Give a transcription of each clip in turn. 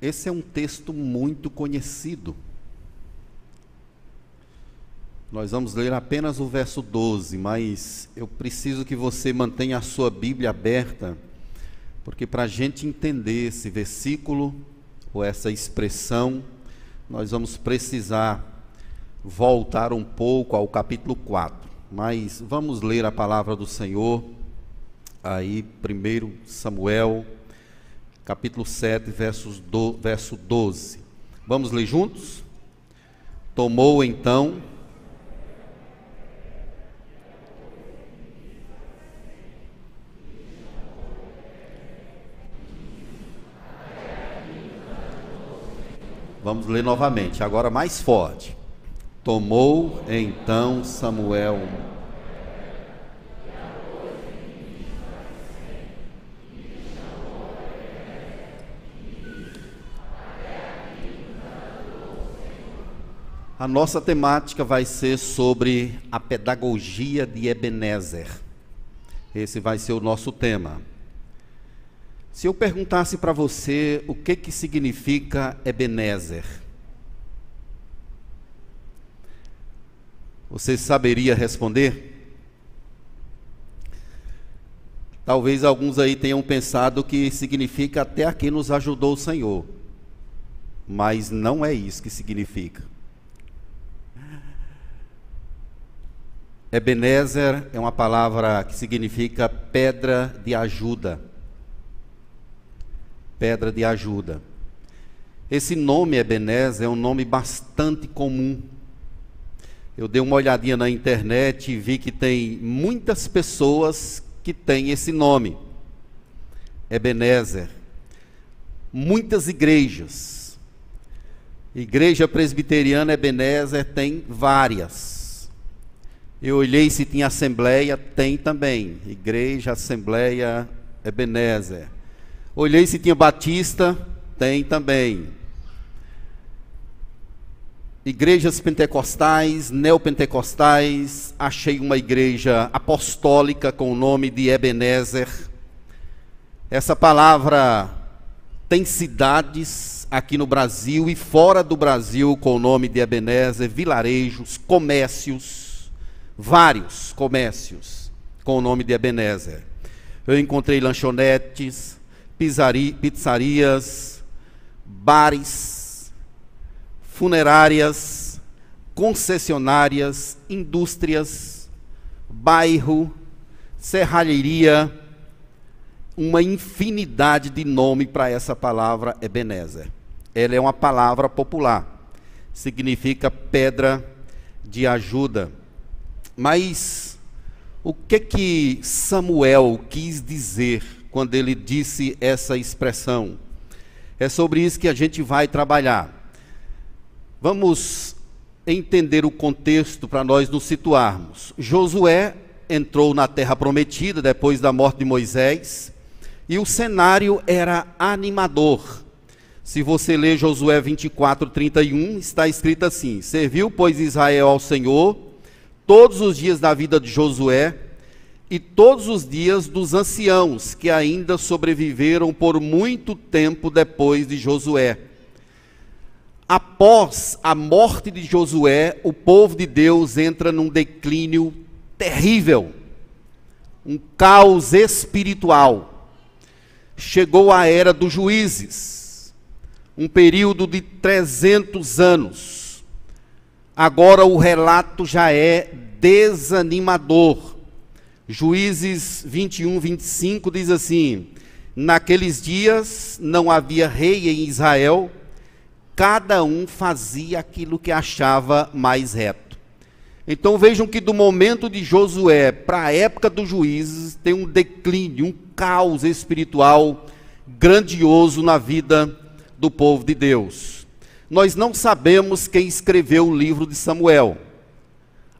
esse é um texto muito conhecido. Nós vamos ler apenas o verso 12, mas eu preciso que você mantenha a sua Bíblia aberta, porque para a gente entender esse versículo ou essa expressão, nós vamos precisar voltar um pouco ao capítulo 4. Mas vamos ler a palavra do Senhor aí, primeiro Samuel, capítulo 7, versos do, verso 12. Vamos ler juntos? Tomou então Vamos ler novamente, agora mais forte. Tomou então Samuel A nossa temática vai ser sobre a pedagogia de Ebenezer. Esse vai ser o nosso tema. Se eu perguntasse para você o que, que significa Ebenezer, você saberia responder? Talvez alguns aí tenham pensado que significa até aqui nos ajudou o Senhor, mas não é isso que significa. Ebenezer é uma palavra que significa pedra de ajuda pedra de ajuda. Esse nome Ebenezer é um nome bastante comum. Eu dei uma olhadinha na internet e vi que tem muitas pessoas que têm esse nome. Ebenezer. Muitas igrejas. Igreja Presbiteriana Ebenezer tem várias. Eu olhei se tinha assembleia, tem também. Igreja Assembleia Ebenezer. Olhei se tinha batista, tem também. Igrejas pentecostais, neopentecostais, achei uma igreja apostólica com o nome de Ebenezer. Essa palavra tem cidades aqui no Brasil e fora do Brasil com o nome de Ebenezer, vilarejos, comércios, vários comércios com o nome de Ebenezer. Eu encontrei lanchonetes, pizzarias, bares, funerárias, concessionárias, indústrias, bairro, serralheria, uma infinidade de nome para essa palavra Ebenezer. Ela é uma palavra popular, significa pedra de ajuda. Mas o que que Samuel quis dizer quando ele disse essa expressão. É sobre isso que a gente vai trabalhar. Vamos entender o contexto para nós nos situarmos. Josué entrou na terra prometida depois da morte de Moisés, e o cenário era animador. Se você ler Josué 24, 31, está escrito assim: Serviu, pois, Israel ao Senhor todos os dias da vida de Josué, e todos os dias dos anciãos que ainda sobreviveram por muito tempo depois de Josué. Após a morte de Josué, o povo de Deus entra num declínio terrível, um caos espiritual. Chegou a era dos juízes, um período de 300 anos. Agora o relato já é desanimador Juízes 21, 25 diz assim: Naqueles dias não havia rei em Israel, cada um fazia aquilo que achava mais reto. Então vejam que do momento de Josué para a época dos juízes tem um declínio, um caos espiritual grandioso na vida do povo de Deus. Nós não sabemos quem escreveu o livro de Samuel.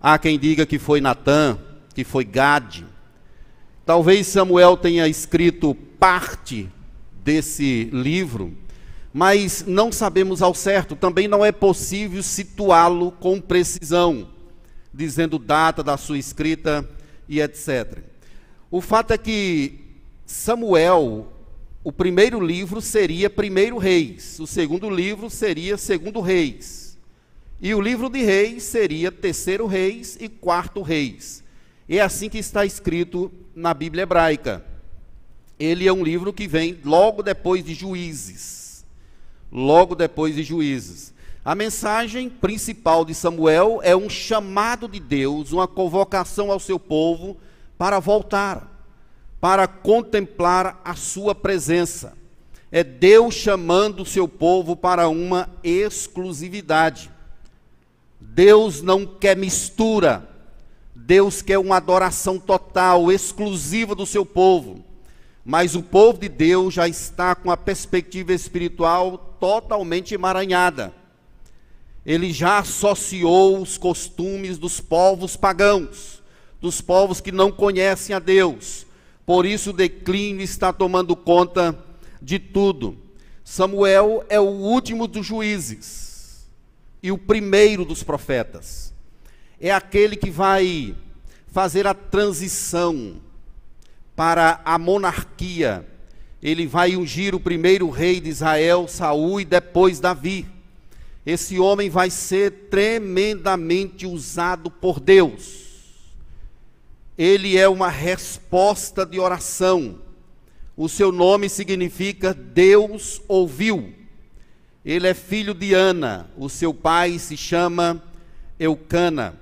Há quem diga que foi Natã, que foi Gade. Talvez Samuel tenha escrito parte desse livro, mas não sabemos ao certo. Também não é possível situá-lo com precisão, dizendo data da sua escrita e etc. O fato é que Samuel o primeiro livro seria Primeiro Reis, o segundo livro seria Segundo Reis, e o livro de Reis seria Terceiro Reis e Quarto Reis. É assim que está escrito na Bíblia hebraica. Ele é um livro que vem logo depois de Juízes. Logo depois de Juízes. A mensagem principal de Samuel é um chamado de Deus, uma convocação ao seu povo para voltar para contemplar a sua presença. É Deus chamando o seu povo para uma exclusividade. Deus não quer mistura. Deus quer uma adoração total, exclusiva do seu povo. Mas o povo de Deus já está com a perspectiva espiritual totalmente emaranhada. Ele já associou os costumes dos povos pagãos, dos povos que não conhecem a Deus, por isso o declínio está tomando conta de tudo. Samuel é o último dos juízes e o primeiro dos profetas. É aquele que vai fazer a transição para a monarquia. Ele vai ungir o primeiro rei de Israel, Saul, e depois Davi. Esse homem vai ser tremendamente usado por Deus ele é uma resposta de oração. O seu nome significa Deus ouviu. Ele é filho de Ana, o seu pai se chama Eucana.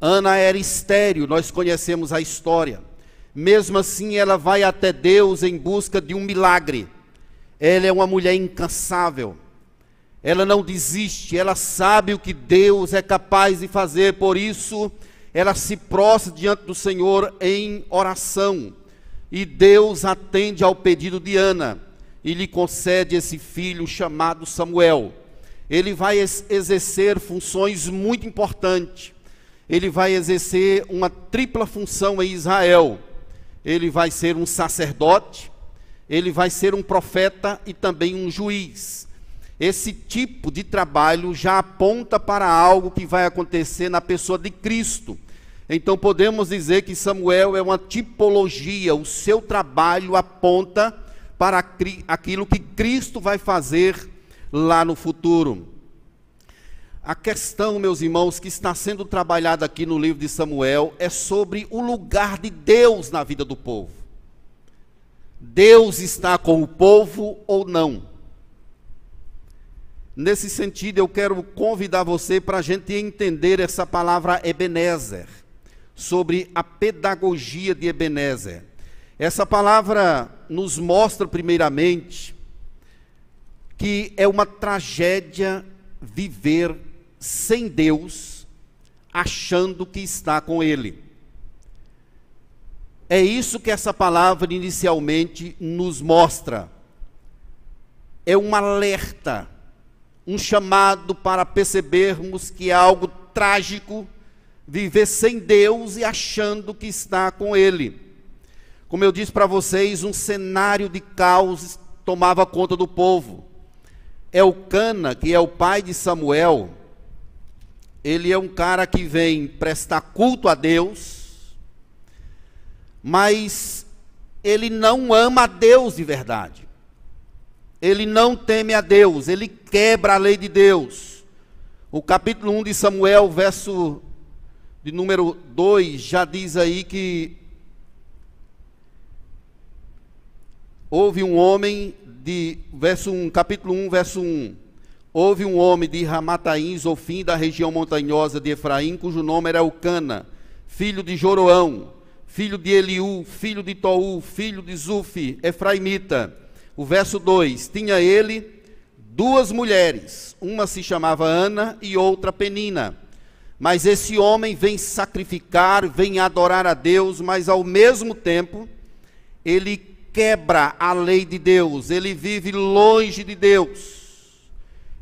Ana era estéril, nós conhecemos a história. Mesmo assim, ela vai até Deus em busca de um milagre. Ela é uma mulher incansável. Ela não desiste, ela sabe o que Deus é capaz de fazer, por isso ela se prostra diante do Senhor em oração. E Deus atende ao pedido de Ana e lhe concede esse filho chamado Samuel. Ele vai exercer funções muito importantes. Ele vai exercer uma tripla função em Israel. Ele vai ser um sacerdote, ele vai ser um profeta e também um juiz. Esse tipo de trabalho já aponta para algo que vai acontecer na pessoa de Cristo. Então podemos dizer que Samuel é uma tipologia, o seu trabalho aponta para aquilo que Cristo vai fazer lá no futuro. A questão, meus irmãos, que está sendo trabalhada aqui no livro de Samuel é sobre o lugar de Deus na vida do povo. Deus está com o povo ou não? Nesse sentido, eu quero convidar você para a gente entender essa palavra Ebenezer, sobre a pedagogia de Ebenezer. Essa palavra nos mostra, primeiramente, que é uma tragédia viver sem Deus, achando que está com Ele. É isso que essa palavra inicialmente nos mostra. É um alerta um chamado para percebermos que é algo trágico viver sem Deus e achando que está com Ele. Como eu disse para vocês, um cenário de caos tomava conta do povo. Elcana, que é o pai de Samuel, ele é um cara que vem prestar culto a Deus, mas ele não ama a Deus de verdade. Ele não teme a Deus, ele quebra a lei de Deus. O capítulo 1 de Samuel, verso de número 2, já diz aí que houve um homem de verso 1, capítulo 1, verso 1. Houve um homem de Ramataim, Zofim, da região montanhosa de Efraim, cujo nome era Eucana, filho de Joroão, filho de Eliú, filho de Tou, filho de Zufi, Efraimita o verso 2: Tinha ele duas mulheres, uma se chamava Ana e outra Penina. Mas esse homem vem sacrificar, vem adorar a Deus, mas ao mesmo tempo ele quebra a lei de Deus, ele vive longe de Deus,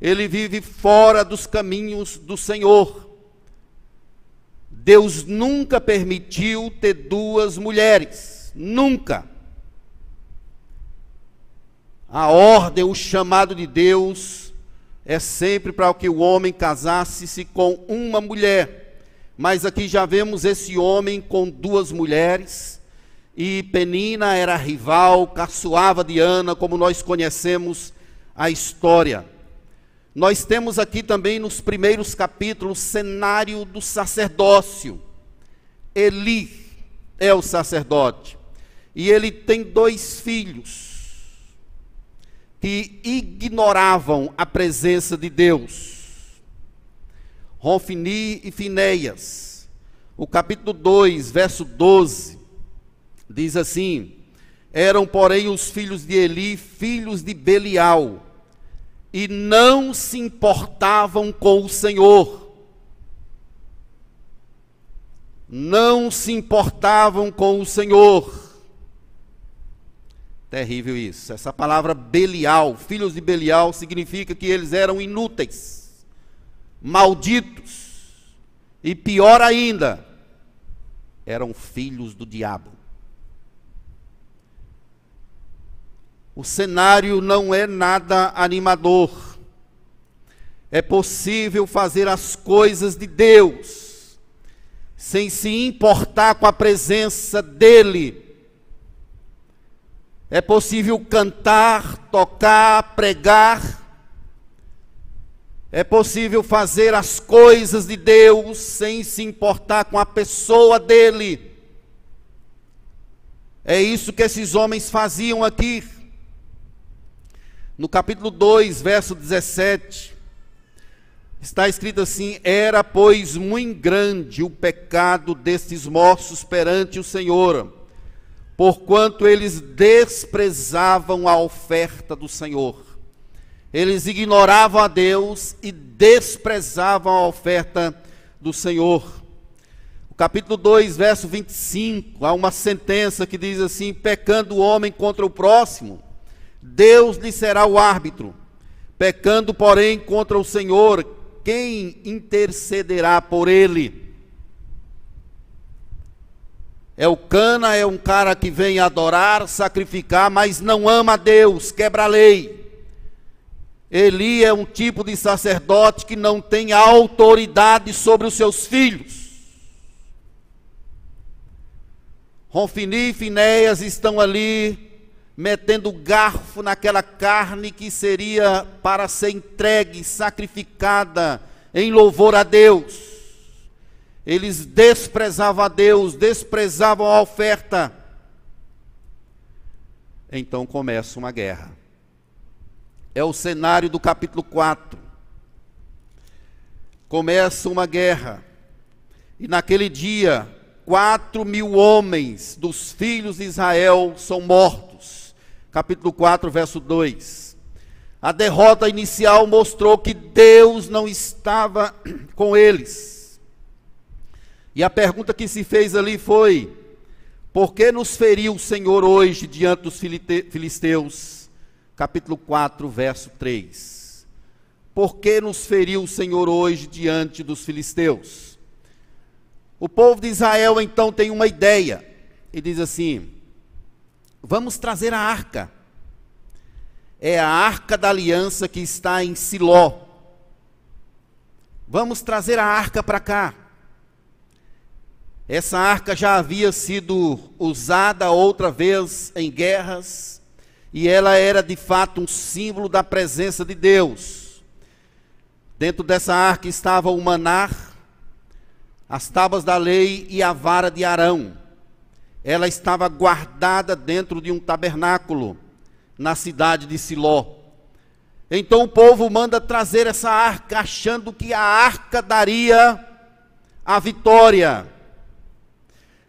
ele vive fora dos caminhos do Senhor. Deus nunca permitiu ter duas mulheres, nunca. A ordem, o chamado de Deus é sempre para que o homem casasse-se com uma mulher. Mas aqui já vemos esse homem com duas mulheres, e Penina era rival, caçoava de Ana, como nós conhecemos a história. Nós temos aqui também nos primeiros capítulos cenário do sacerdócio. Eli é o sacerdote. E ele tem dois filhos que ignoravam a presença de Deus. Ronfini e Finéias. O capítulo 2, verso 12, diz assim: Eram, porém, os filhos de Eli, filhos de Belial, e não se importavam com o Senhor. Não se importavam com o Senhor Terrível isso. Essa palavra Belial, filhos de Belial, significa que eles eram inúteis, malditos, e pior ainda, eram filhos do diabo. O cenário não é nada animador. É possível fazer as coisas de Deus sem se importar com a presença dEle é possível cantar, tocar, pregar. É possível fazer as coisas de Deus sem se importar com a pessoa dele. É isso que esses homens faziam aqui. No capítulo 2, verso 17, está escrito assim: Era, pois, muito grande o pecado destes moços perante o Senhor porquanto eles desprezavam a oferta do Senhor. Eles ignoravam a Deus e desprezavam a oferta do Senhor. O capítulo 2, verso 25, há uma sentença que diz assim: pecando o homem contra o próximo, Deus lhe será o árbitro. Pecando, porém, contra o Senhor, quem intercederá por ele? Elcana é um cara que vem adorar, sacrificar, mas não ama a Deus, quebra a lei. Eli é um tipo de sacerdote que não tem autoridade sobre os seus filhos. Ronfini e Finéias estão ali metendo garfo naquela carne que seria para ser entregue, sacrificada em louvor a Deus. Eles desprezavam a Deus, desprezavam a oferta. Então começa uma guerra. É o cenário do capítulo 4. Começa uma guerra. E naquele dia, quatro mil homens dos filhos de Israel são mortos. Capítulo 4, verso 2. A derrota inicial mostrou que Deus não estava com eles. E a pergunta que se fez ali foi: por que nos feriu o Senhor hoje diante dos filisteus? Capítulo 4, verso 3. Por que nos feriu o Senhor hoje diante dos filisteus? O povo de Israel então tem uma ideia e diz assim: vamos trazer a arca. É a arca da aliança que está em Siló. Vamos trazer a arca para cá. Essa arca já havia sido usada outra vez em guerras, e ela era de fato um símbolo da presença de Deus. Dentro dessa arca estava o manar, as tábuas da lei e a vara de Arão. Ela estava guardada dentro de um tabernáculo na cidade de Siló. Então o povo manda trazer essa arca, achando que a arca daria a vitória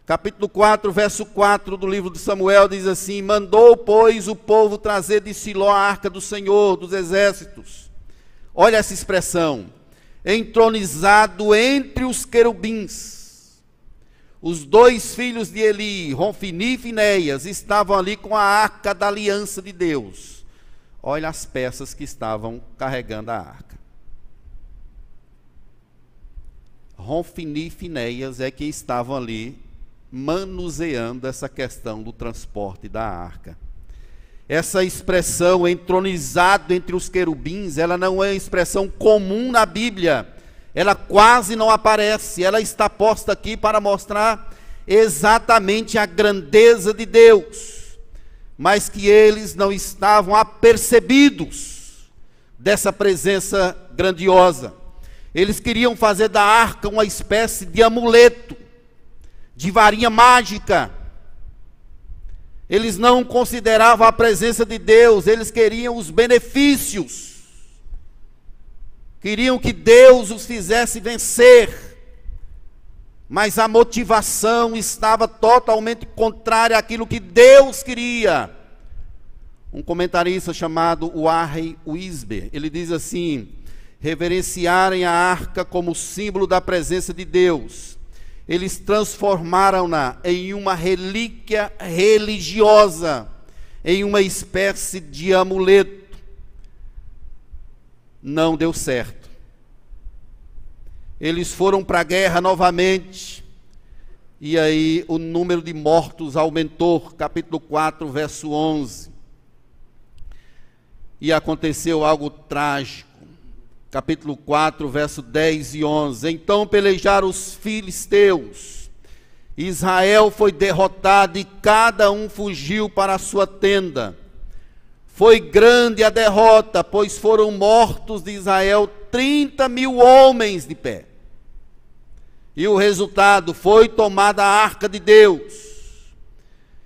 capítulo 4, verso 4 do livro de Samuel diz assim: Mandou, pois, o povo trazer de Siló a arca do Senhor dos exércitos. Olha essa expressão: entronizado entre os querubins. Os dois filhos de Eli, Ronfini e Finéias, estavam ali com a arca da aliança de Deus. Olha as peças que estavam carregando a arca. Ronfini e Finéias é que estavam ali manuseando essa questão do transporte da arca. Essa expressão entronizado entre os querubins, ela não é uma expressão comum na Bíblia. Ela quase não aparece, ela está posta aqui para mostrar exatamente a grandeza de Deus, mas que eles não estavam apercebidos dessa presença grandiosa. Eles queriam fazer da arca uma espécie de amuleto, de varinha mágica. Eles não consideravam a presença de Deus, eles queriam os benefícios. Queriam que Deus os fizesse vencer mas a motivação estava totalmente contrária àquilo que Deus queria. Um comentarista chamado Warren Wisber, ele diz assim: reverenciarem a arca como símbolo da presença de Deus. Eles transformaram-na em uma relíquia religiosa, em uma espécie de amuleto. Não deu certo. Eles foram para a guerra novamente. E aí o número de mortos aumentou, capítulo 4, verso 11. E aconteceu algo trágico. Capítulo 4, verso 10 e 11. Então pelejaram os filisteus. Israel foi derrotado e cada um fugiu para a sua tenda. Foi grande a derrota, pois foram mortos de Israel 30 mil homens de pé. E o resultado foi tomada a arca de Deus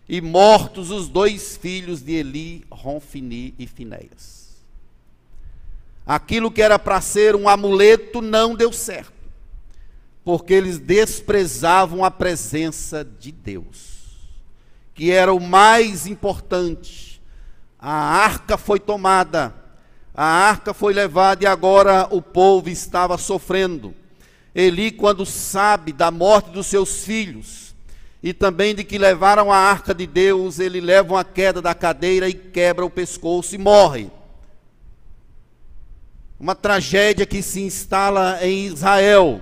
e mortos os dois filhos de Eli, Ronfini e Finéias. Aquilo que era para ser um amuleto não deu certo, porque eles desprezavam a presença de Deus, que era o mais importante. A arca foi tomada, a arca foi levada e agora o povo estava sofrendo. Eli, quando sabe da morte dos seus filhos e também de que levaram a arca de Deus, ele leva uma queda da cadeira e quebra o pescoço e morre. Uma tragédia que se instala em Israel.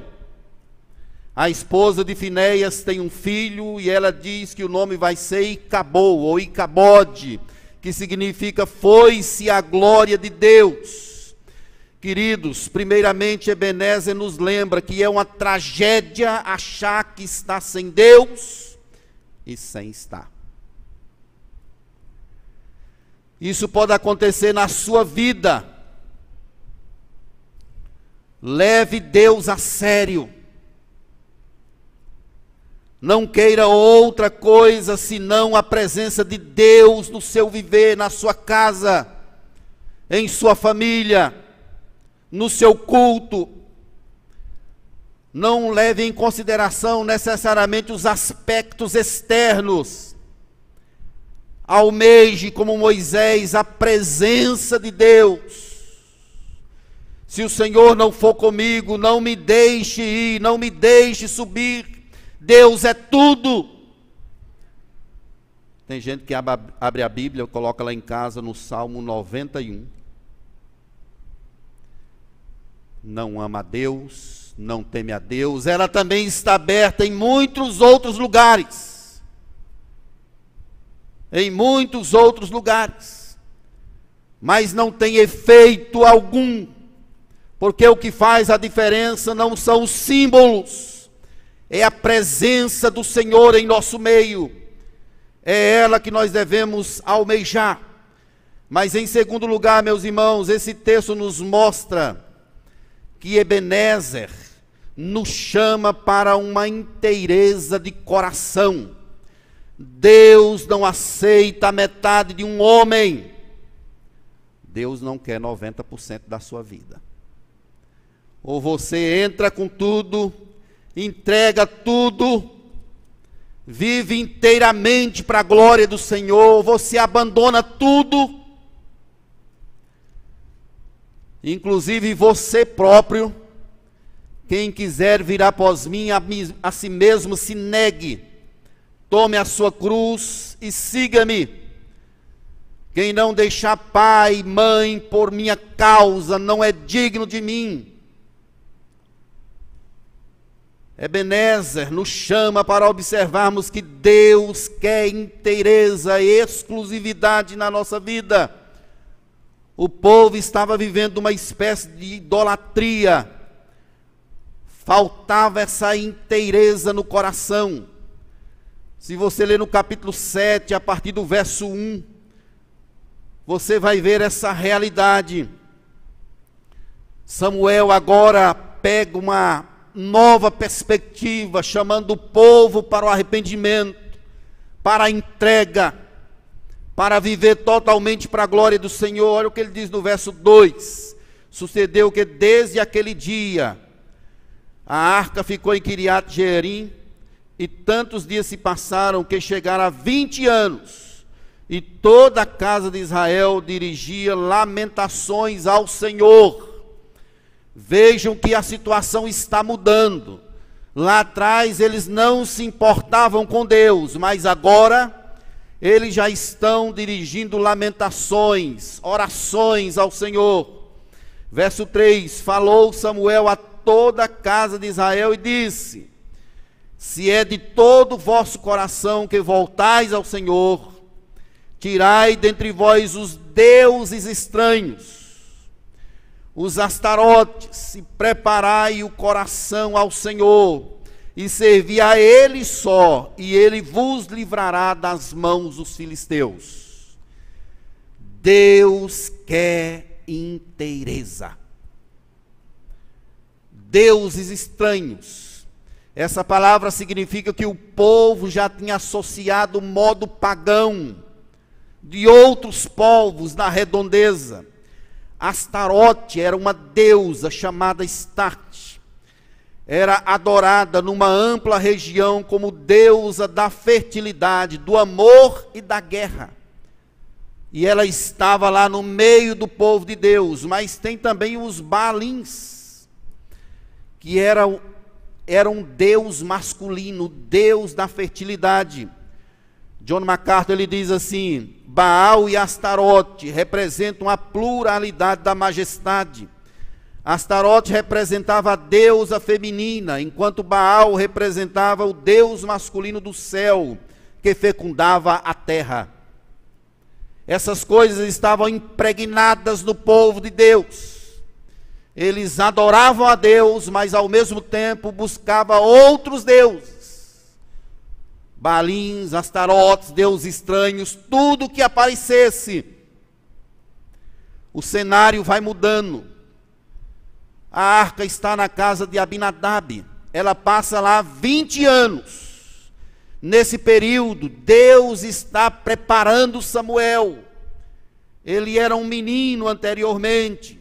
A esposa de Finéias tem um filho e ela diz que o nome vai ser Icabou ou Icabode, que significa foi-se a glória de Deus. Queridos, primeiramente Ebenezer nos lembra que é uma tragédia achar que está sem Deus e sem estar. Isso pode acontecer na sua vida. Leve Deus a sério. Não queira outra coisa senão a presença de Deus no seu viver, na sua casa, em sua família no seu culto, não leve em consideração necessariamente os aspectos externos. Almeje, como Moisés, a presença de Deus. Se o Senhor não for comigo, não me deixe ir, não me deixe subir. Deus é tudo. Tem gente que abre a Bíblia, coloca lá em casa no Salmo 91 não ama a Deus, não teme a Deus, ela também está aberta em muitos outros lugares. Em muitos outros lugares. Mas não tem efeito algum, porque o que faz a diferença não são os símbolos, é a presença do Senhor em nosso meio. É ela que nós devemos almejar. Mas em segundo lugar, meus irmãos, esse texto nos mostra que Ebenezer nos chama para uma inteireza de coração. Deus não aceita a metade de um homem. Deus não quer 90% da sua vida. Ou você entra com tudo, entrega tudo, vive inteiramente para a glória do Senhor, ou você abandona tudo inclusive você próprio, quem quiser vir após mim, a, a si mesmo se negue, tome a sua cruz e siga-me. Quem não deixar pai, mãe por minha causa, não é digno de mim. Ebenezer nos chama para observarmos que Deus quer inteireza e exclusividade na nossa vida. O povo estava vivendo uma espécie de idolatria. Faltava essa inteireza no coração. Se você ler no capítulo 7, a partir do verso 1, você vai ver essa realidade. Samuel agora pega uma nova perspectiva, chamando o povo para o arrependimento, para a entrega, para viver totalmente para a glória do Senhor. Olha o que ele diz no verso 2: Sucedeu que desde aquele dia a arca ficou em Kiriat Jearim, e tantos dias se passaram que chegaram a 20 anos, e toda a casa de Israel dirigia lamentações ao Senhor Vejam que a situação está mudando. Lá atrás eles não se importavam com Deus, mas agora eles já estão dirigindo lamentações, orações ao Senhor. Verso 3: Falou Samuel a toda a casa de Israel e disse: Se é de todo vosso coração que voltais ao Senhor, tirai dentre vós os deuses estranhos os astarotes, e preparai o coração ao Senhor, e servi a Ele só, e Ele vos livrará das mãos dos filisteus. Deus quer inteireza. Deuses estranhos. Essa palavra significa que o povo já tinha associado o modo pagão de outros povos na redondeza Astarote era uma deusa chamada Start. Era adorada numa ampla região como deusa da fertilidade, do amor e da guerra. E ela estava lá no meio do povo de Deus, mas tem também os Balins, que era, era um deus masculino, deus da fertilidade. John MacArthur ele diz assim: Baal e Astarote representam a pluralidade da majestade. Astarote representava a deusa feminina, enquanto Baal representava o deus masculino do céu, que fecundava a terra. Essas coisas estavam impregnadas no povo de Deus. Eles adoravam a Deus, mas ao mesmo tempo buscavam outros deuses balins, astarotes, deuses estranhos, tudo que aparecesse. O cenário vai mudando. A arca está na casa de Abinadab. Ela passa lá 20 anos. Nesse período, Deus está preparando Samuel. Ele era um menino anteriormente.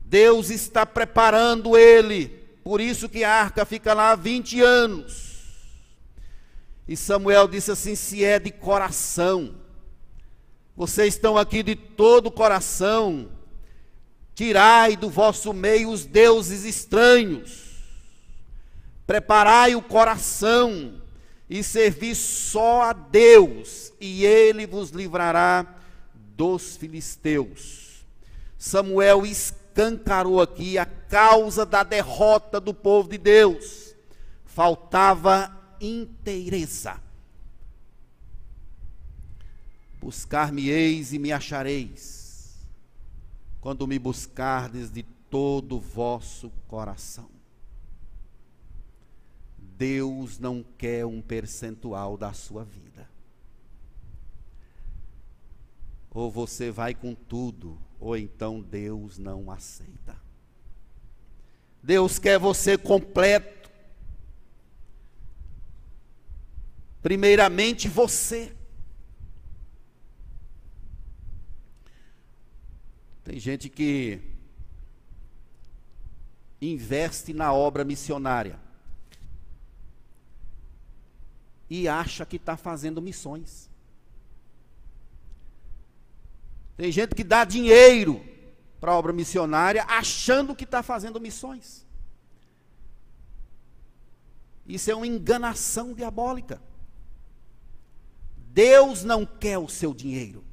Deus está preparando ele. Por isso que a arca fica lá 20 anos. E Samuel disse assim: se é de coração, vocês estão aqui de todo o coração, tirai do vosso meio os deuses estranhos, preparai o coração e servi só a Deus, e ele vos livrará dos filisteus. Samuel escancarou aqui a causa da derrota do povo de Deus. Faltava inteireza. Buscar-me-eis e me achareis, quando me buscardes de todo o vosso coração. Deus não quer um percentual da sua vida. Ou você vai com tudo, ou então Deus não aceita. Deus quer você completo. Primeiramente você. Tem gente que investe na obra missionária e acha que está fazendo missões. Tem gente que dá dinheiro para a obra missionária achando que está fazendo missões. Isso é uma enganação diabólica. Deus não quer o seu dinheiro.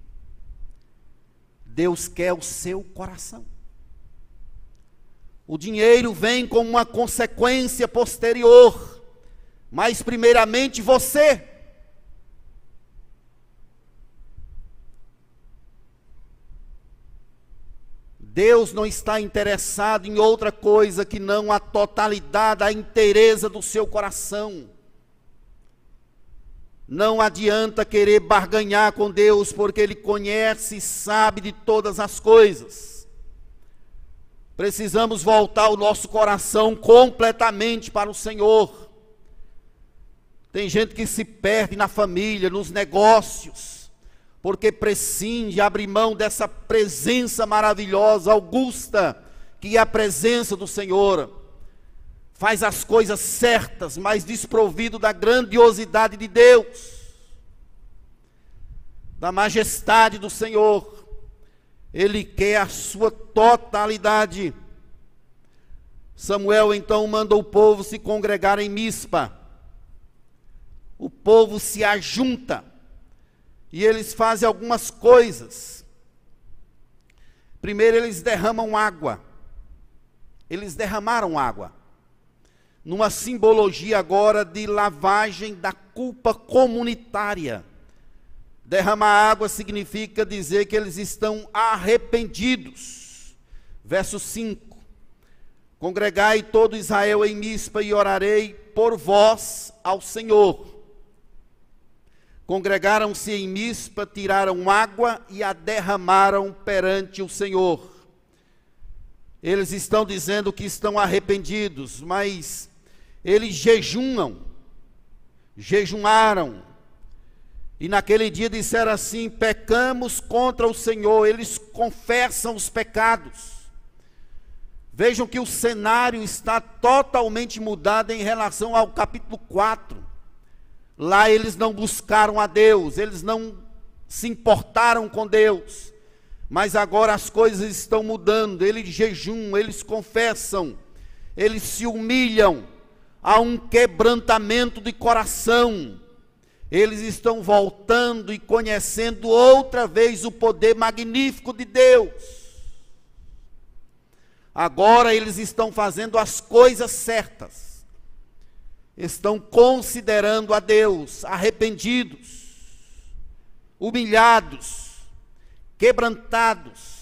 Deus quer o seu coração. O dinheiro vem como uma consequência posterior, mas primeiramente você. Deus não está interessado em outra coisa que não a totalidade, a inteireza do seu coração. Não adianta querer barganhar com Deus, porque Ele conhece e sabe de todas as coisas. Precisamos voltar o nosso coração completamente para o Senhor. Tem gente que se perde na família, nos negócios, porque prescinde, abre mão dessa presença maravilhosa, augusta, que é a presença do Senhor. Faz as coisas certas, mas desprovido da grandiosidade de Deus, da majestade do Senhor. Ele quer a sua totalidade. Samuel então manda o povo se congregar em Mispa o povo se ajunta e eles fazem algumas coisas. Primeiro, eles derramam água. Eles derramaram água. Numa simbologia agora de lavagem da culpa comunitária. Derramar água significa dizer que eles estão arrependidos. Verso 5: Congregai todo Israel em Mispa e orarei por vós ao Senhor Congregaram-se em Mispa, tiraram água e a derramaram perante o Senhor. Eles estão dizendo que estão arrependidos, mas eles jejumam, jejuaram, e naquele dia disseram assim: pecamos contra o Senhor, eles confessam os pecados. Vejam que o cenário está totalmente mudado em relação ao capítulo 4. Lá eles não buscaram a Deus, eles não se importaram com Deus. Mas agora as coisas estão mudando, eles jejum, eles confessam, eles se humilham, há um quebrantamento de coração. Eles estão voltando e conhecendo outra vez o poder magnífico de Deus. Agora eles estão fazendo as coisas certas estão considerando a Deus arrependidos, humilhados, quebrantados.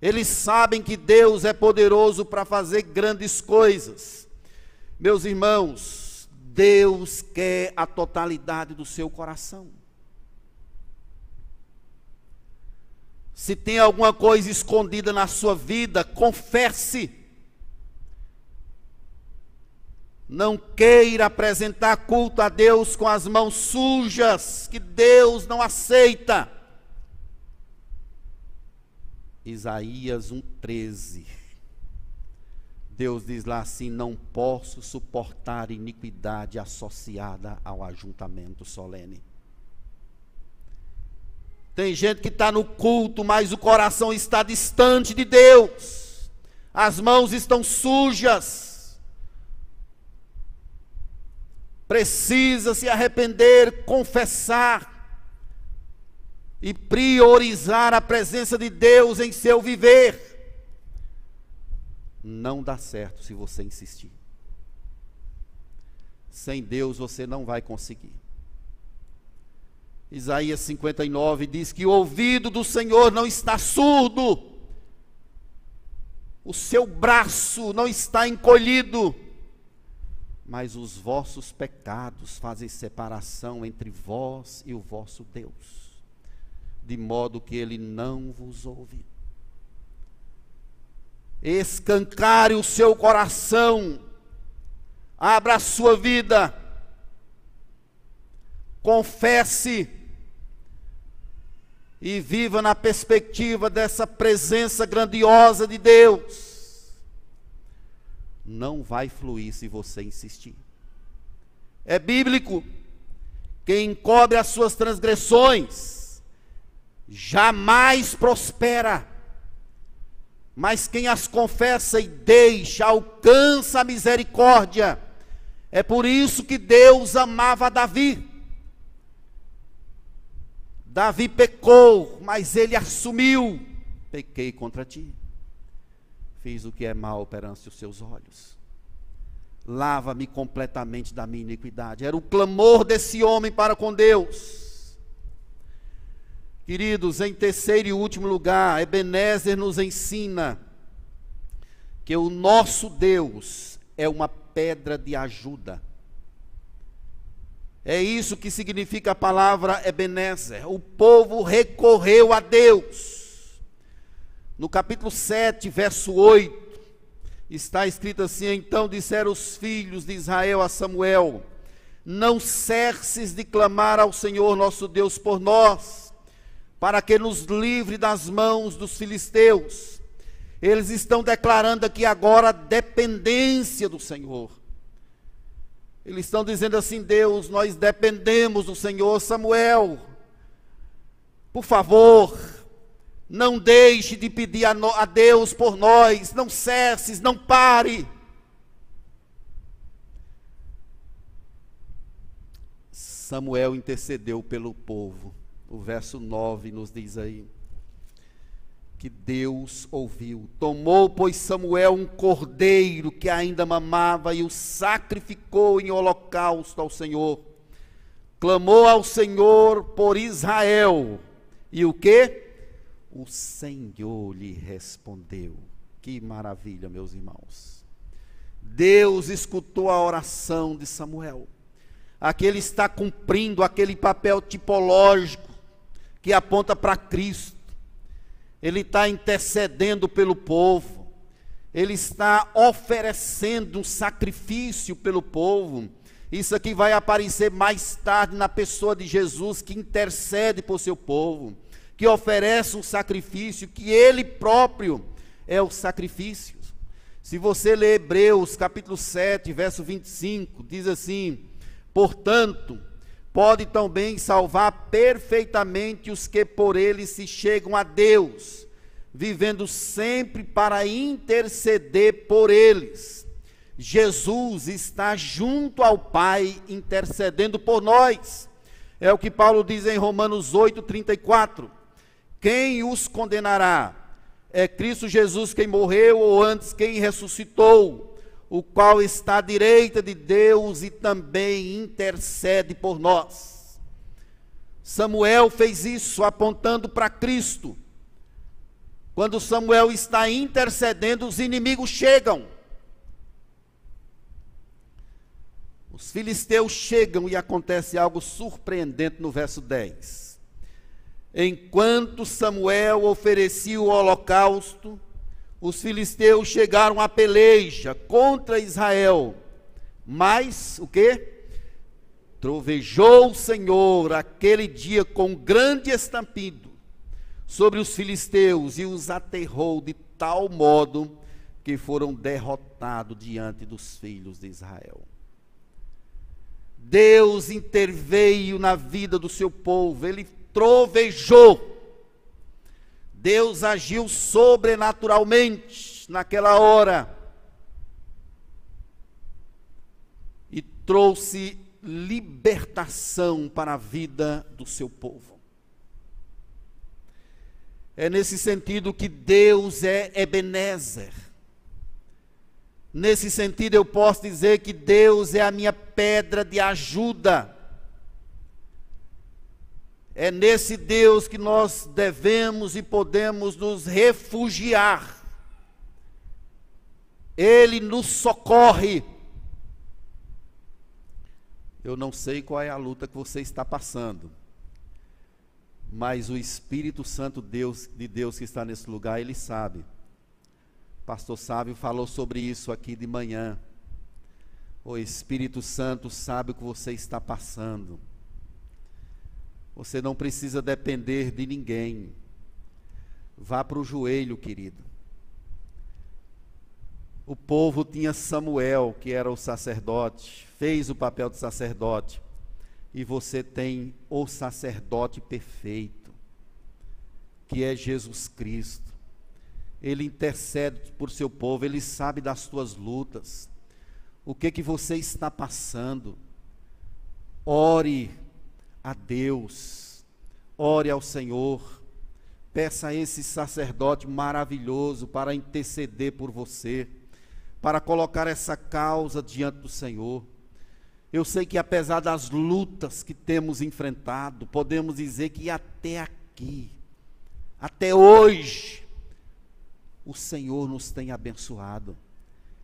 Eles sabem que Deus é poderoso para fazer grandes coisas. Meus irmãos, Deus quer a totalidade do seu coração. Se tem alguma coisa escondida na sua vida, confesse. Não queira apresentar culto a Deus com as mãos sujas, que Deus não aceita. Isaías 1,13. Deus diz lá assim: Não posso suportar iniquidade associada ao ajuntamento solene. Tem gente que está no culto, mas o coração está distante de Deus, as mãos estão sujas precisa se arrepender, confessar e priorizar a presença de Deus em seu viver. Não dá certo se você insistir. Sem Deus você não vai conseguir. Isaías 59 diz que o ouvido do Senhor não está surdo, o seu braço não está encolhido mas os vossos pecados fazem separação entre vós e o vosso Deus, de modo que ele não vos ouve. Escancare o seu coração, abra a sua vida, confesse e viva na perspectiva dessa presença grandiosa de Deus não vai fluir se você insistir. É bíblico. Quem encobre as suas transgressões jamais prospera. Mas quem as confessa e deixa alcança a misericórdia. É por isso que Deus amava Davi. Davi pecou, mas ele assumiu: pequei contra ti fiz o que é mal perante os seus olhos. Lava-me completamente da minha iniquidade. Era o clamor desse homem para com Deus. Queridos, em terceiro e último lugar, Ebenezer nos ensina que o nosso Deus é uma pedra de ajuda. É isso que significa a palavra Ebenezer. O povo recorreu a Deus. No capítulo 7, verso 8, está escrito assim: Então disseram os filhos de Israel a Samuel: Não cesses de clamar ao Senhor nosso Deus por nós, para que nos livre das mãos dos filisteus. Eles estão declarando aqui agora dependência do Senhor. Eles estão dizendo assim: Deus, nós dependemos do Senhor. Samuel, por favor, não deixe de pedir a, no, a Deus por nós, não cesses, não pare. Samuel intercedeu pelo povo. O verso 9 nos diz aí que Deus ouviu. Tomou, pois, Samuel um cordeiro que ainda mamava e o sacrificou em holocausto ao Senhor. Clamou ao Senhor por Israel. E o que? O Senhor lhe respondeu. Que maravilha, meus irmãos. Deus escutou a oração de Samuel. Aqui ele está cumprindo aquele papel tipológico que aponta para Cristo ele está intercedendo pelo povo, ele está oferecendo um sacrifício pelo povo. Isso aqui vai aparecer mais tarde na pessoa de Jesus, que intercede por seu povo, que oferece um sacrifício, que ele próprio é o sacrifício. Se você ler Hebreus capítulo 7, verso 25, diz assim: Portanto, pode também salvar perfeitamente os que por ele se chegam a Deus, vivendo sempre para interceder por eles. Jesus está junto ao Pai intercedendo por nós. É o que Paulo diz em Romanos 8:34. Quem os condenará? É Cristo Jesus quem morreu ou antes quem ressuscitou? O qual está à direita de Deus e também intercede por nós. Samuel fez isso apontando para Cristo. Quando Samuel está intercedendo, os inimigos chegam. Os filisteus chegam e acontece algo surpreendente no verso 10. Enquanto Samuel oferecia o holocausto, os filisteus chegaram à peleja contra Israel. Mas o que? Trovejou o Senhor aquele dia com grande estampido sobre os filisteus e os aterrou de tal modo que foram derrotados diante dos filhos de Israel. Deus interveio na vida do seu povo, ele trovejou Deus agiu sobrenaturalmente naquela hora e trouxe libertação para a vida do seu povo. É nesse sentido que Deus é Ebenezer. Nesse sentido, eu posso dizer que Deus é a minha pedra de ajuda. É nesse Deus que nós devemos e podemos nos refugiar. Ele nos socorre. Eu não sei qual é a luta que você está passando, mas o Espírito Santo Deus, de Deus que está nesse lugar, ele sabe. Pastor Sábio falou sobre isso aqui de manhã. O Espírito Santo sabe o que você está passando. Você não precisa depender de ninguém. Vá para o joelho, querido. O povo tinha Samuel, que era o sacerdote, fez o papel de sacerdote. E você tem o sacerdote perfeito, que é Jesus Cristo. Ele intercede por seu povo, ele sabe das tuas lutas. O que que você está passando? Ore a Deus, ore ao Senhor, peça a esse sacerdote maravilhoso para interceder por você, para colocar essa causa diante do Senhor. Eu sei que apesar das lutas que temos enfrentado, podemos dizer que até aqui, até hoje, o Senhor nos tem abençoado.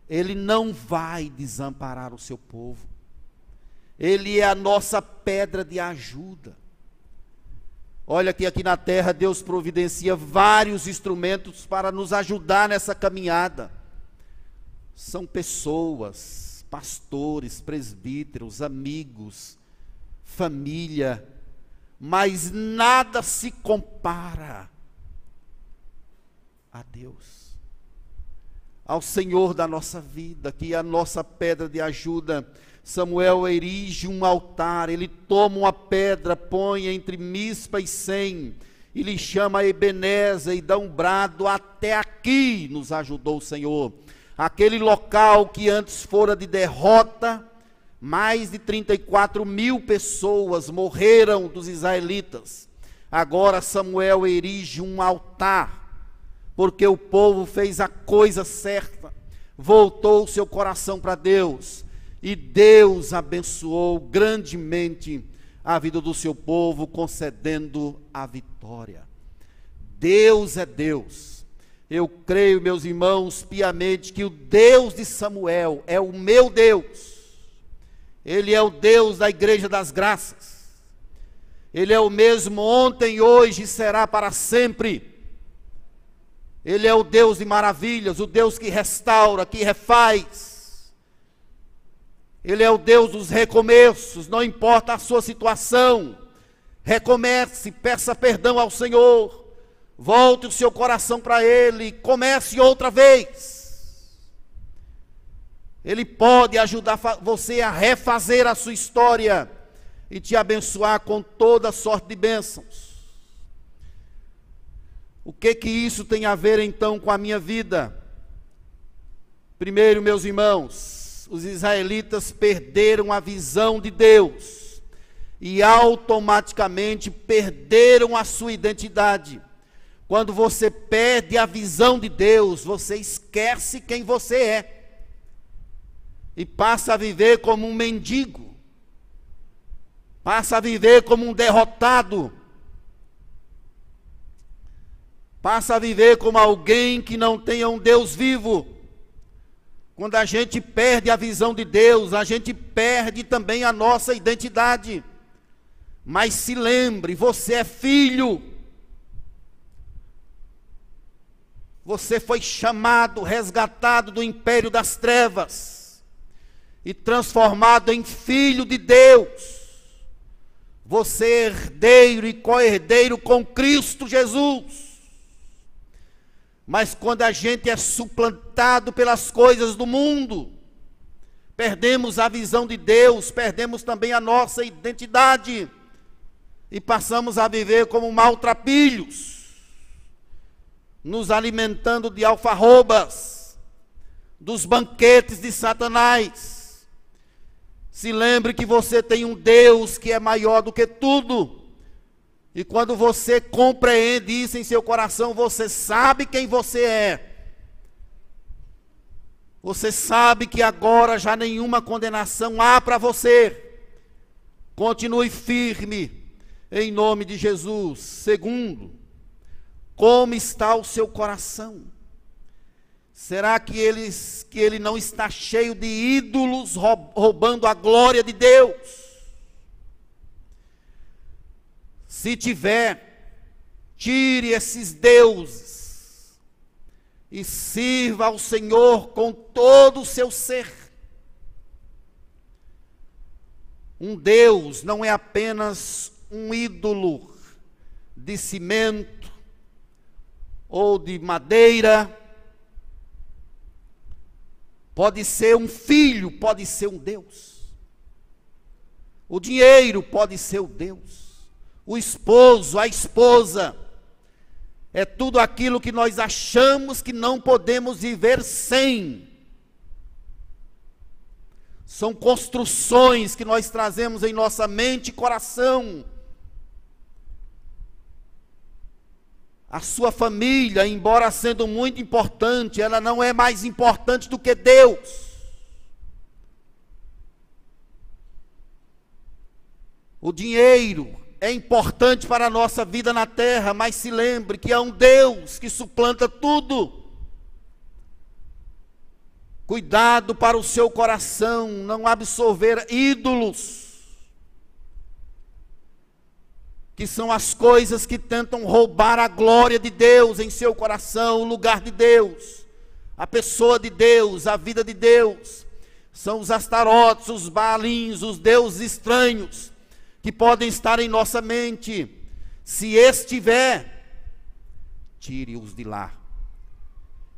Ele não vai desamparar o seu povo. Ele é a nossa pedra de ajuda. Olha que aqui na terra Deus providencia vários instrumentos para nos ajudar nessa caminhada. São pessoas, pastores, presbíteros, amigos, família, mas nada se compara a Deus, ao Senhor da nossa vida, que é a nossa pedra de ajuda. Samuel erige um altar, ele toma uma pedra, põe entre Mispa e Sem, e lhe chama Ebenezer e dá um brado, até aqui nos ajudou o Senhor. Aquele local que antes fora de derrota, mais de 34 mil pessoas morreram dos israelitas. Agora Samuel erige um altar, porque o povo fez a coisa certa, voltou seu coração para Deus, e Deus abençoou grandemente a vida do seu povo, concedendo a vitória. Deus é Deus. Eu creio, meus irmãos, piamente, que o Deus de Samuel é o meu Deus ele é o Deus da igreja das graças. Ele é o mesmo ontem, hoje e será para sempre. Ele é o Deus de maravilhas, o Deus que restaura, que refaz. Ele é o Deus dos recomeços, não importa a sua situação. Recomece, peça perdão ao Senhor. Volte o seu coração para Ele, comece outra vez. Ele pode ajudar você a refazer a sua história e te abençoar com toda sorte de bênçãos. O que que isso tem a ver então com a minha vida? Primeiro, meus irmãos, os israelitas perderam a visão de Deus e automaticamente perderam a sua identidade. Quando você perde a visão de Deus, você esquece quem você é e passa a viver como um mendigo, passa a viver como um derrotado, passa a viver como alguém que não tenha um Deus vivo. Quando a gente perde a visão de Deus, a gente perde também a nossa identidade. Mas se lembre, você é filho. Você foi chamado, resgatado do império das trevas e transformado em filho de Deus. Você é herdeiro e co-herdeiro com Cristo Jesus. Mas quando a gente é suplantado pelas coisas do mundo, perdemos a visão de Deus, perdemos também a nossa identidade e passamos a viver como maltrapilhos, nos alimentando de alfarrobas, dos banquetes de Satanás se lembre que você tem um Deus que é maior do que tudo. E quando você compreende isso em seu coração, você sabe quem você é. Você sabe que agora já nenhuma condenação há para você. Continue firme em nome de Jesus. Segundo, como está o seu coração? Será que, eles, que ele não está cheio de ídolos roubando a glória de Deus? Se tiver, tire esses deuses e sirva ao Senhor com todo o seu ser. Um Deus não é apenas um ídolo de cimento ou de madeira Pode ser um filho, pode ser um Deus. O dinheiro pode ser o Deus. O esposo, a esposa. É tudo aquilo que nós achamos que não podemos viver sem. São construções que nós trazemos em nossa mente e coração A sua família, embora sendo muito importante, ela não é mais importante do que Deus. O dinheiro é importante para a nossa vida na terra, mas se lembre que há um Deus que suplanta tudo. Cuidado para o seu coração não absorver ídolos, que são as coisas que tentam roubar a glória de Deus em seu coração, o lugar de Deus, a pessoa de Deus, a vida de Deus. São os astarotes, os balins, os deuses estranhos que podem estar em nossa mente. Se estiver, tire-os de lá.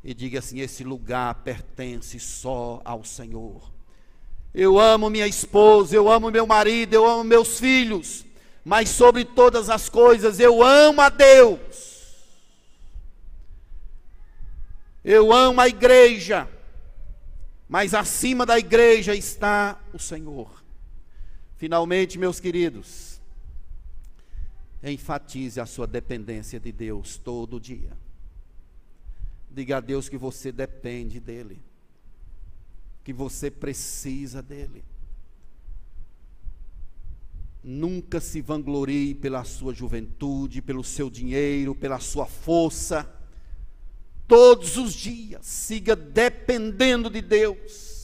E diga assim: esse lugar pertence só ao Senhor. Eu amo minha esposa, eu amo meu marido, eu amo meus filhos mas sobre todas as coisas eu amo a Deus. Eu amo a igreja, mas acima da igreja está o Senhor. Finalmente, meus queridos, enfatize a sua dependência de Deus todo dia. Diga a Deus que você depende dEle, que você precisa dEle. Nunca se vanglorie pela sua juventude, pelo seu dinheiro, pela sua força. Todos os dias, siga dependendo de Deus.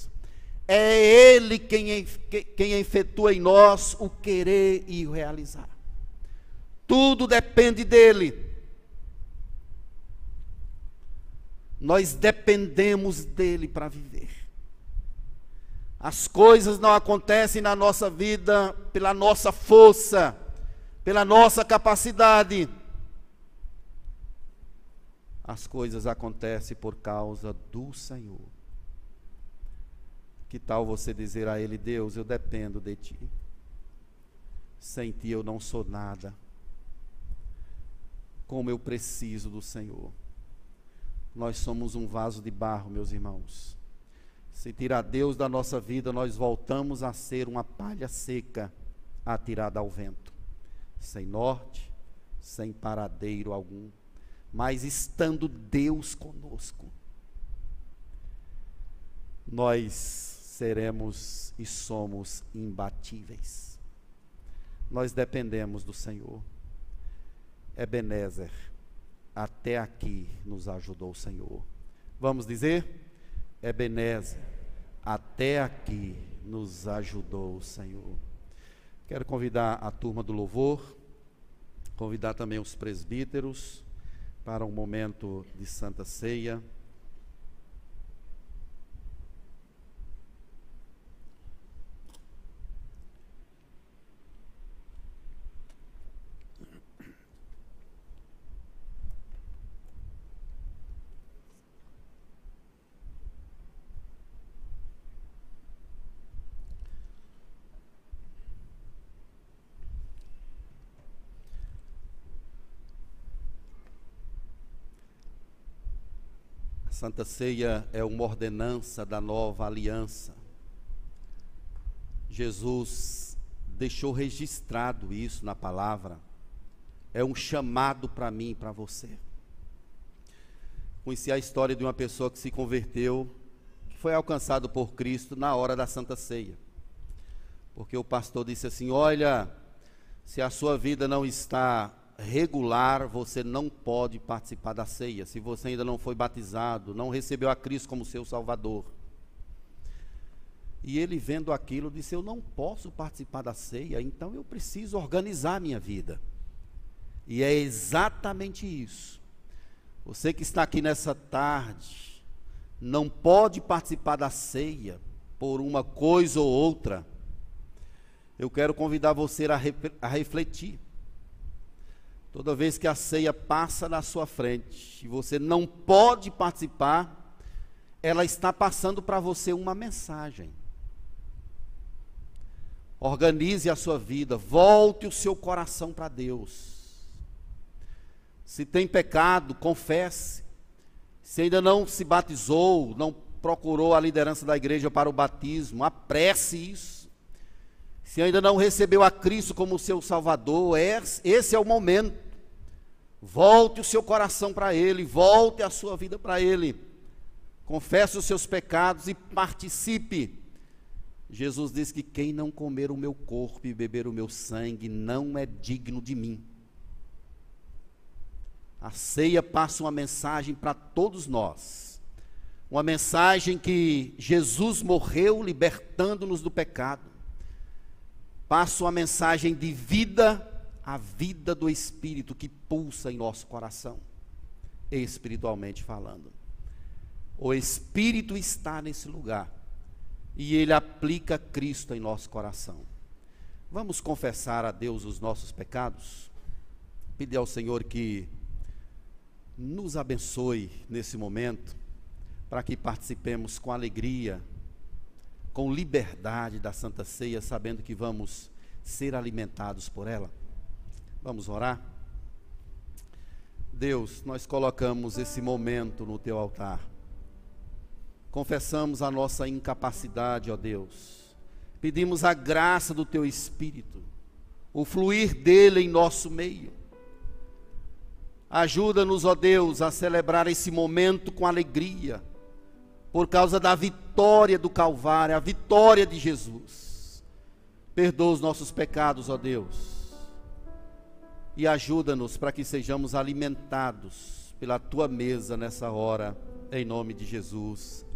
É Ele quem, quem efetua em nós o querer e o realizar. Tudo depende dEle. Nós dependemos dEle para viver. As coisas não acontecem na nossa vida pela nossa força, pela nossa capacidade. As coisas acontecem por causa do Senhor. Que tal você dizer a Ele, Deus, eu dependo de Ti. Sem Ti eu não sou nada. Como eu preciso do Senhor. Nós somos um vaso de barro, meus irmãos se tirar Deus da nossa vida, nós voltamos a ser uma palha seca atirada ao vento, sem norte, sem paradeiro algum, mas estando Deus conosco, nós seremos e somos imbatíveis. Nós dependemos do Senhor. Ebenezer, até aqui nos ajudou o Senhor. Vamos dizer? Ebenezer, até aqui nos ajudou o Senhor. Quero convidar a turma do louvor, convidar também os presbíteros para um momento de santa ceia. Santa Ceia é uma ordenança da nova aliança. Jesus deixou registrado isso na palavra. É um chamado para mim e para você. Conheci a história de uma pessoa que se converteu, que foi alcançado por Cristo na hora da Santa Ceia. Porque o pastor disse assim: Olha, se a sua vida não está regular, você não pode participar da ceia. Se você ainda não foi batizado, não recebeu a Cristo como seu Salvador. E ele vendo aquilo disse: Eu não posso participar da ceia, então eu preciso organizar minha vida. E é exatamente isso. Você que está aqui nessa tarde, não pode participar da ceia por uma coisa ou outra. Eu quero convidar você a, a refletir. Toda vez que a ceia passa na sua frente e você não pode participar, ela está passando para você uma mensagem. Organize a sua vida, volte o seu coração para Deus. Se tem pecado, confesse. Se ainda não se batizou, não procurou a liderança da igreja para o batismo, apresse isso. Se ainda não recebeu a Cristo como seu Salvador, esse é o momento. Volte o seu coração para Ele, volte a sua vida para Ele. Confesse os seus pecados e participe. Jesus diz que quem não comer o meu corpo e beber o meu sangue não é digno de mim. A ceia passa uma mensagem para todos nós. Uma mensagem que Jesus morreu libertando-nos do pecado passa uma mensagem de vida a vida do Espírito que pulsa em nosso coração, espiritualmente falando. O Espírito está nesse lugar e ele aplica Cristo em nosso coração. Vamos confessar a Deus os nossos pecados? Pedir ao Senhor que nos abençoe nesse momento, para que participemos com alegria, com liberdade da Santa Ceia, sabendo que vamos ser alimentados por ela. Vamos orar? Deus, nós colocamos esse momento no teu altar. Confessamos a nossa incapacidade, ó Deus. Pedimos a graça do teu Espírito, o fluir dele em nosso meio. Ajuda-nos, ó Deus, a celebrar esse momento com alegria, por causa da vitória do Calvário, a vitória de Jesus. Perdoa os nossos pecados, ó Deus e ajuda-nos para que sejamos alimentados pela tua mesa nessa hora, em nome de Jesus.